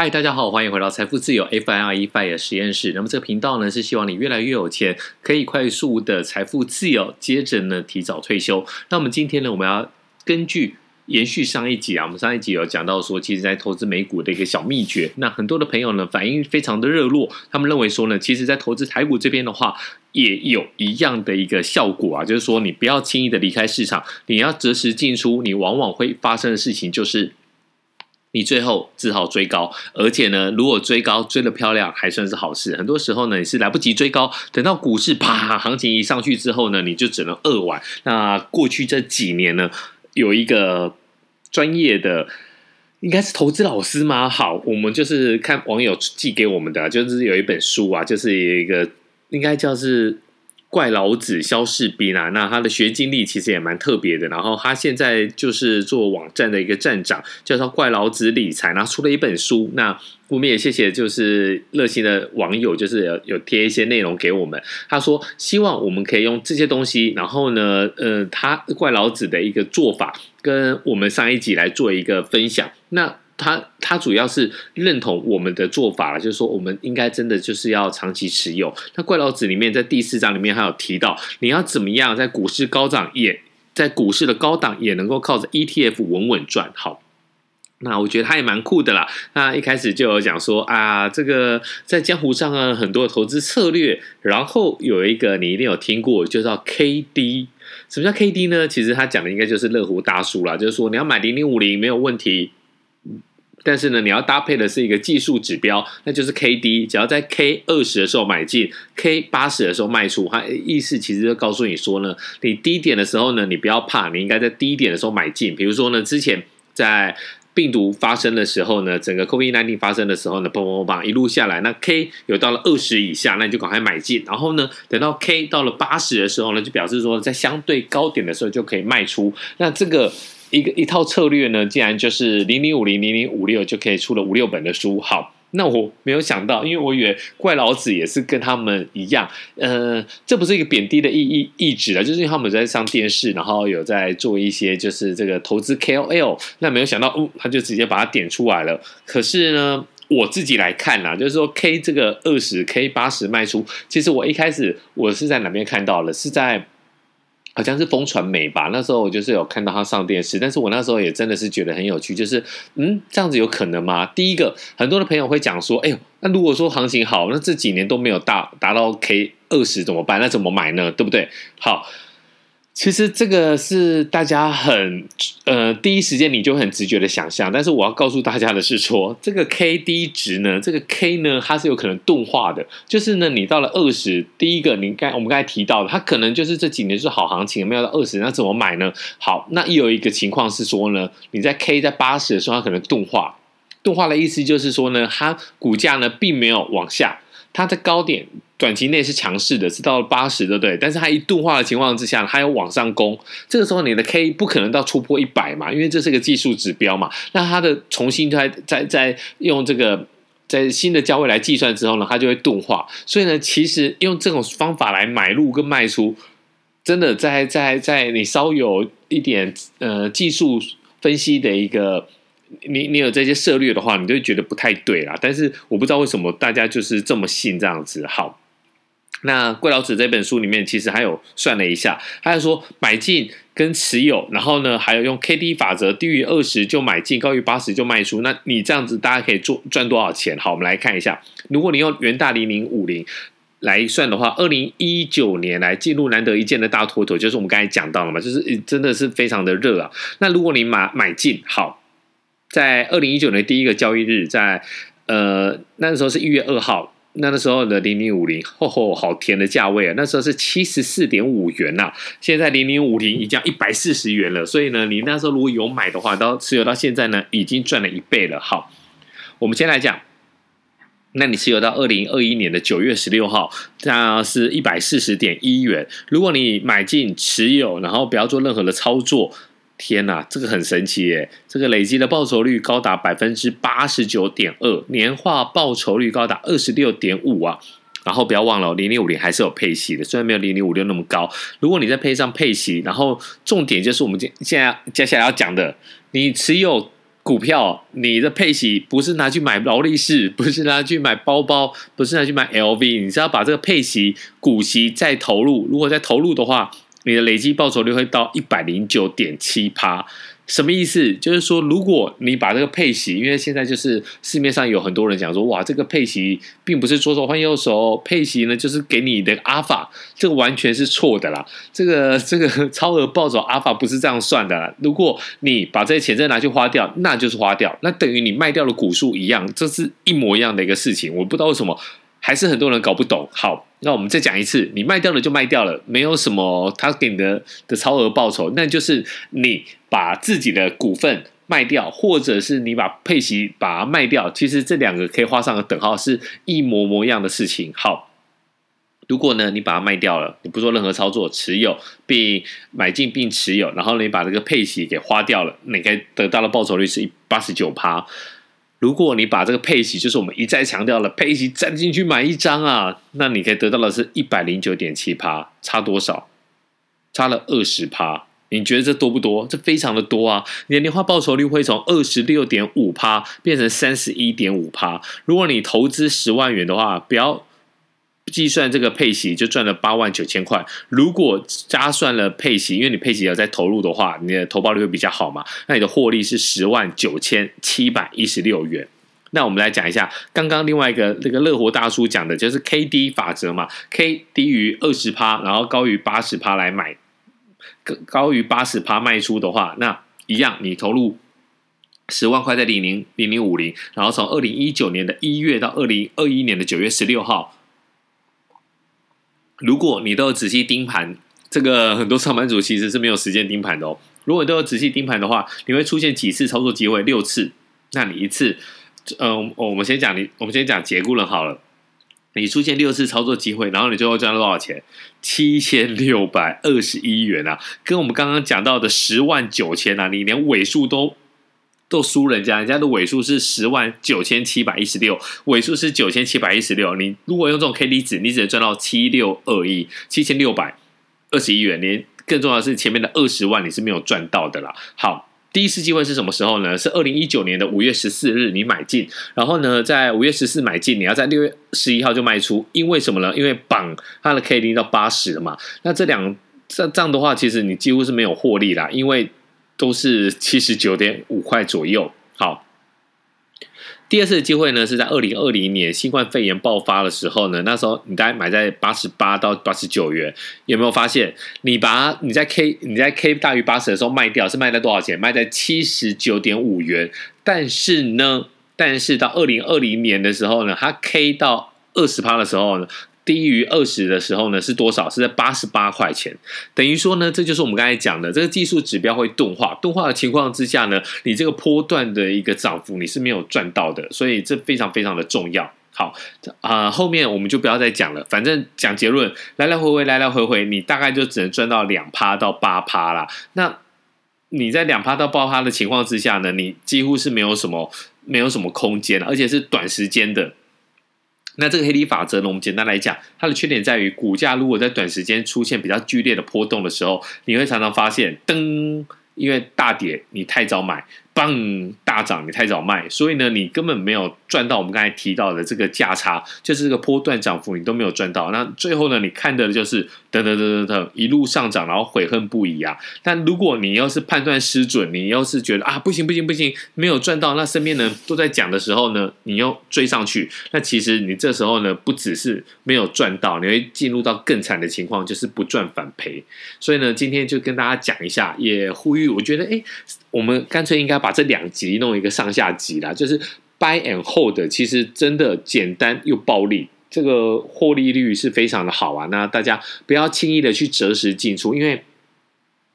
嗨，大家好，欢迎回到财富自由 FIRE FIRE 实验室。那么这个频道呢，是希望你越来越有钱，可以快速的财富自由，接着呢提早退休。那我们今天呢，我们要根据延续上一集啊，我们上一集有讲到说，其实在投资美股的一个小秘诀。那很多的朋友呢，反应非常的热络，他们认为说呢，其实在投资台股这边的话，也有一样的一个效果啊，就是说你不要轻易的离开市场，你要择时进出，你往往会发生的事情就是。你最后只好追高，而且呢，如果追高追得漂亮，还算是好事。很多时候呢，你是来不及追高，等到股市啪行情一上去之后呢，你就只能扼腕。那过去这几年呢，有一个专业的，应该是投资老师吗？好，我们就是看网友寄给我们的，就是有一本书啊，就是有一个应该叫是。怪老子肖士斌啊，那他的学经历其实也蛮特别的。然后他现在就是做网站的一个站长，叫做怪老子理财，然后出了一本书。那我们也谢谢就是热心的网友，就是有有贴一些内容给我们。他说希望我们可以用这些东西，然后呢，呃，他怪老子的一个做法，跟我们上一集来做一个分享。那他他主要是认同我们的做法了，就是说我们应该真的就是要长期持有。那怪老子里面在第四章里面还有提到，你要怎么样在股市高涨，也在股市的高档也能够靠着 ETF 稳稳赚。好，那我觉得他也蛮酷的啦。那一开始就有讲说啊，这个在江湖上啊很多投资策略，然后有一个你一定有听过，就叫 KD。什么叫 KD 呢？其实他讲的应该就是乐活大叔啦，就是说你要买零零五零没有问题。但是呢，你要搭配的是一个技术指标，那就是 K D。只要在 K 二十的时候买进，K 八十的时候卖出。它意思其实就告诉你说呢，你低点的时候呢，你不要怕，你应该在低点的时候买进。比如说呢，之前在病毒发生的时候呢，整个 COVID-19 发生的时候呢，砰砰砰一路下来，那 K 有到了二十以下，那你就赶快买进。然后呢，等到 K 到了八十的时候呢，就表示说在相对高点的时候就可以卖出。那这个。一个一套策略呢，竟然就是零零五零零零五六就可以出了五六本的书。好，那我没有想到，因为我以为怪老子也是跟他们一样，呃，这不是一个贬低的意意意旨啊，就是他们在上电视，然后有在做一些就是这个投资 KOL，那没有想到，哦，他就直接把它点出来了。可是呢，我自己来看啦，就是说 K 这个二十 K 八十卖出，其实我一开始我是在哪边看到了，是在。好像是风传媒吧，那时候我就是有看到他上电视，但是我那时候也真的是觉得很有趣，就是嗯，这样子有可能吗？第一个，很多的朋友会讲说，哎呦，那如果说行情好，那这几年都没有达达到 K 二十怎么办？那怎么买呢？对不对？好。其实这个是大家很呃第一时间你就很直觉的想象，但是我要告诉大家的是说，这个 K D 值呢，这个 K 呢，它是有可能钝化的。就是呢，你到了二十，第一个你刚我们刚才提到的，它可能就是这几年是好行情，没有到二十，那怎么买呢？好，那又有一个情况是说呢，你在 K 在八十的时候，它可能钝化，钝化的意思就是说呢，它股价呢并没有往下，它在高点。短期内是强势的，是到了八十，对不对？但是它一钝化的情况之下，它要往上攻，这个时候你的 K 不可能到突破一百嘛，因为这是个技术指标嘛。那它的重新再再再用这个在新的价位来计算之后呢，它就会钝化。所以呢，其实用这种方法来买入跟卖出，真的在在在你稍有一点呃技术分析的一个。你你有这些策略的话，你就会觉得不太对啦。但是我不知道为什么大家就是这么信这样子。好，那怪老子这本书里面其实还有算了一下，还有说买进跟持有，然后呢还有用 KD 法则，低于二十就买进，高于八十就卖出。那你这样子大家可以做赚多少钱？好，我们来看一下，如果你用元大零零五零来算的话，二零一九年来进入难得一见的大多头，就是我们刚才讲到了嘛，就是真的是非常的热啊。那如果你买买进，好。在二零一九年第一个交易日，在呃那时候是一月二号，那个时候的零零五零，吼吼，好甜的价位啊！那时候是七十四点五元呐，现在零零五零已经一百四十元了。所以呢，你那时候如果有买的话，到持有到现在呢，已经赚了一倍了。好，我们先来讲，那你持有到二零二一年的九月十六号，那是一百四十点一元。如果你买进持有，然后不要做任何的操作。天呐，这个很神奇耶！这个累积的报酬率高达百分之八十九点二，年化报酬率高达二十六点五啊！然后不要忘了，零零五零还是有配息的，虽然没有零零五六那么高。如果你再配上配息，然后重点就是我们现现在接下来要讲的，你持有股票，你的配息不是拿去买劳力士，不是拿去买包包，不是拿去买 LV，你是要把这个配息股息再投入。如果再投入的话，你的累计报酬率会到一百零九点七趴。什么意思？就是说，如果你把这个配息，因为现在就是市面上有很多人讲说，哇，这个配息并不是左手换右手，配息呢就是给你的阿法，这个完全是错的啦。这个这个超额报酬阿法不是这样算的啦。如果你把这些钱再拿去花掉，那就是花掉，那等于你卖掉了股数一样，这是一模一样的一个事情。我不知道为什么。还是很多人搞不懂。好，那我们再讲一次，你卖掉了就卖掉了，没有什么他给你的的超额报酬，那就是你把自己的股份卖掉，或者是你把配息把它卖掉。其实这两个可以画上个等号，是一模模一样的事情。好，如果呢你把它卖掉了，你不做任何操作，持有并买进并持有，然后你把这个配息给花掉了，你该得到的报酬率是八十九趴。如果你把这个配息，就是我们一再强调了配息，占进去买一张啊，那你可以得到的是一百零九点七趴，差多少？差了二十趴。你觉得这多不多？这非常的多啊！你的年化报酬率会从二十六点五趴变成三十一点五趴。如果你投资十万元的话，不要。计算这个配息就赚了八万九千块。如果加算了配息，因为你配息要再投入的话，你的投报率会比较好嘛？那你的获利是十万九千七百一十六元。那我们来讲一下刚刚另外一个那个乐活大叔讲的，就是 K D 法则嘛，K 低于二十趴，然后高于八十趴来买，高于八十趴卖出的话，那一样你投入十万块在零零零零五零，然后从二零一九年的一月到二零二一年的九月十六号。如果你都有仔细盯盘，这个很多上班族其实是没有时间盯盘的哦。如果你都有仔细盯盘的话，你会出现几次操作机会？六次。那你一次，嗯，我们先讲你，我们先讲结论好了。你出现六次操作机会，然后你最后赚了多少钱？七千六百二十一元啊，跟我们刚刚讲到的十万九千啊，你连尾数都。都输人家，人家的尾数是十万九千七百一十六，尾数是九千七百一十六。你如果用这种 K D 值，你只能赚到七六二一，七千六百二十一元。连更重要的是，前面的二十万你是没有赚到的啦。好，第一次机会是什么时候呢？是二零一九年的五月十四日，你买进，然后呢，在五月十四买进，你要在六月十一号就卖出，因为什么呢？因为绑它的 K D 到八十了嘛。那这两这这样的话，其实你几乎是没有获利啦，因为。都是七十九点五块左右。好，第二次的机会呢，是在二零二零年新冠肺炎爆发的时候呢，那时候你大概买在八十八到八十九元，有没有发现？你把你在 K 你在 K 大于八十的时候卖掉，是卖在多少钱？卖在七十九点五元。但是呢，但是到二零二零年的时候呢，它 K 到二十趴的时候呢。低于二十的时候呢，是多少？是在八十八块钱。等于说呢，这就是我们刚才讲的这个技术指标会钝化。钝化的情况之下呢，你这个波段的一个涨幅你是没有赚到的，所以这非常非常的重要。好啊，后面我们就不要再讲了。反正讲结论，来来回回，来来回回，你大概就只能赚到两趴到八趴啦。那你在两趴到八趴的情况之下呢，你几乎是没有什么没有什么空间，而且是短时间的。那这个黑体法则呢，我们简单来讲，它的缺点在于，股价如果在短时间出现比较剧烈的波动的时候，你会常常发现，噔，因为大跌，你太早买。棒大涨，你太早卖，所以呢，你根本没有赚到我们刚才提到的这个价差，就是这个波段涨幅，你都没有赚到。那最后呢，你看的就是噔噔噔噔噔一路上涨，然后悔恨不已啊。但如果你要是判断失准，你要是觉得啊不行不行不行，没有赚到，那身边人都在讲的时候呢，你又追上去，那其实你这时候呢，不只是没有赚到，你会进入到更惨的情况，就是不赚反赔。所以呢，今天就跟大家讲一下，也呼吁，我觉得哎。我们干脆应该把这两集弄一个上下集啦，就是 buy and hold，其实真的简单又暴利，这个获利率是非常的好啊。那大家不要轻易的去择时进出，因为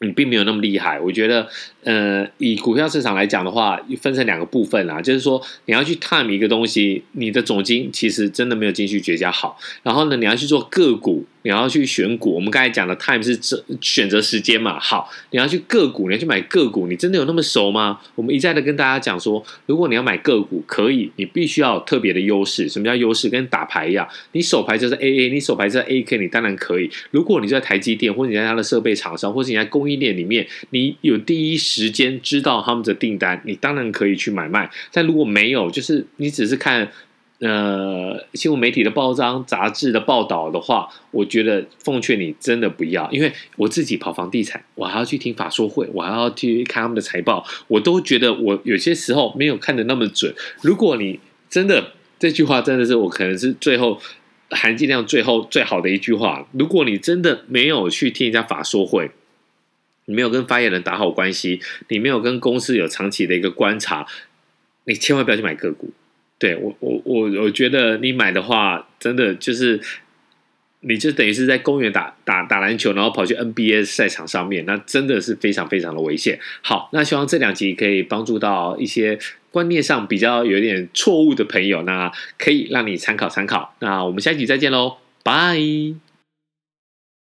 你并没有那么厉害。我觉得，呃，以股票市场来讲的话，分成两个部分啦，就是说你要去 time 一个东西，你的总经其实真的没有进去绝佳好。然后呢，你要去做个股。你要去选股，我们刚才讲的 time 是这选择时间嘛？好，你要去个股，你要去买个股，你真的有那么熟吗？我们一再的跟大家讲说，如果你要买个股，可以，你必须要有特别的优势。什么叫优势？跟打牌一样，你手牌就是 AA，你手牌就是 AK，你当然可以。如果你在台积电，或者你在它的设备厂商，或者你在供应链里面，你有第一时间知道他们的订单，你当然可以去买卖。但如果没有，就是你只是看。呃，新闻媒体的报章、杂志的报道的话，我觉得奉劝你真的不要，因为我自己跑房地产，我还要去听法说会，我还要去看他们的财报，我都觉得我有些时候没有看的那么准。如果你真的这句话真的是我可能是最后含金量最后最好的一句话，如果你真的没有去听人家法说会，你没有跟发言人打好关系，你没有跟公司有长期的一个观察，你千万不要去买个股。对我，我我我觉得你买的话，真的就是，你就等于是在公园打打打篮球，然后跑去 NBA 赛场上面，那真的是非常非常的危险。好，那希望这两集可以帮助到一些观念上比较有点错误的朋友，那可以让你参考参考。那我们下一集再见喽，拜。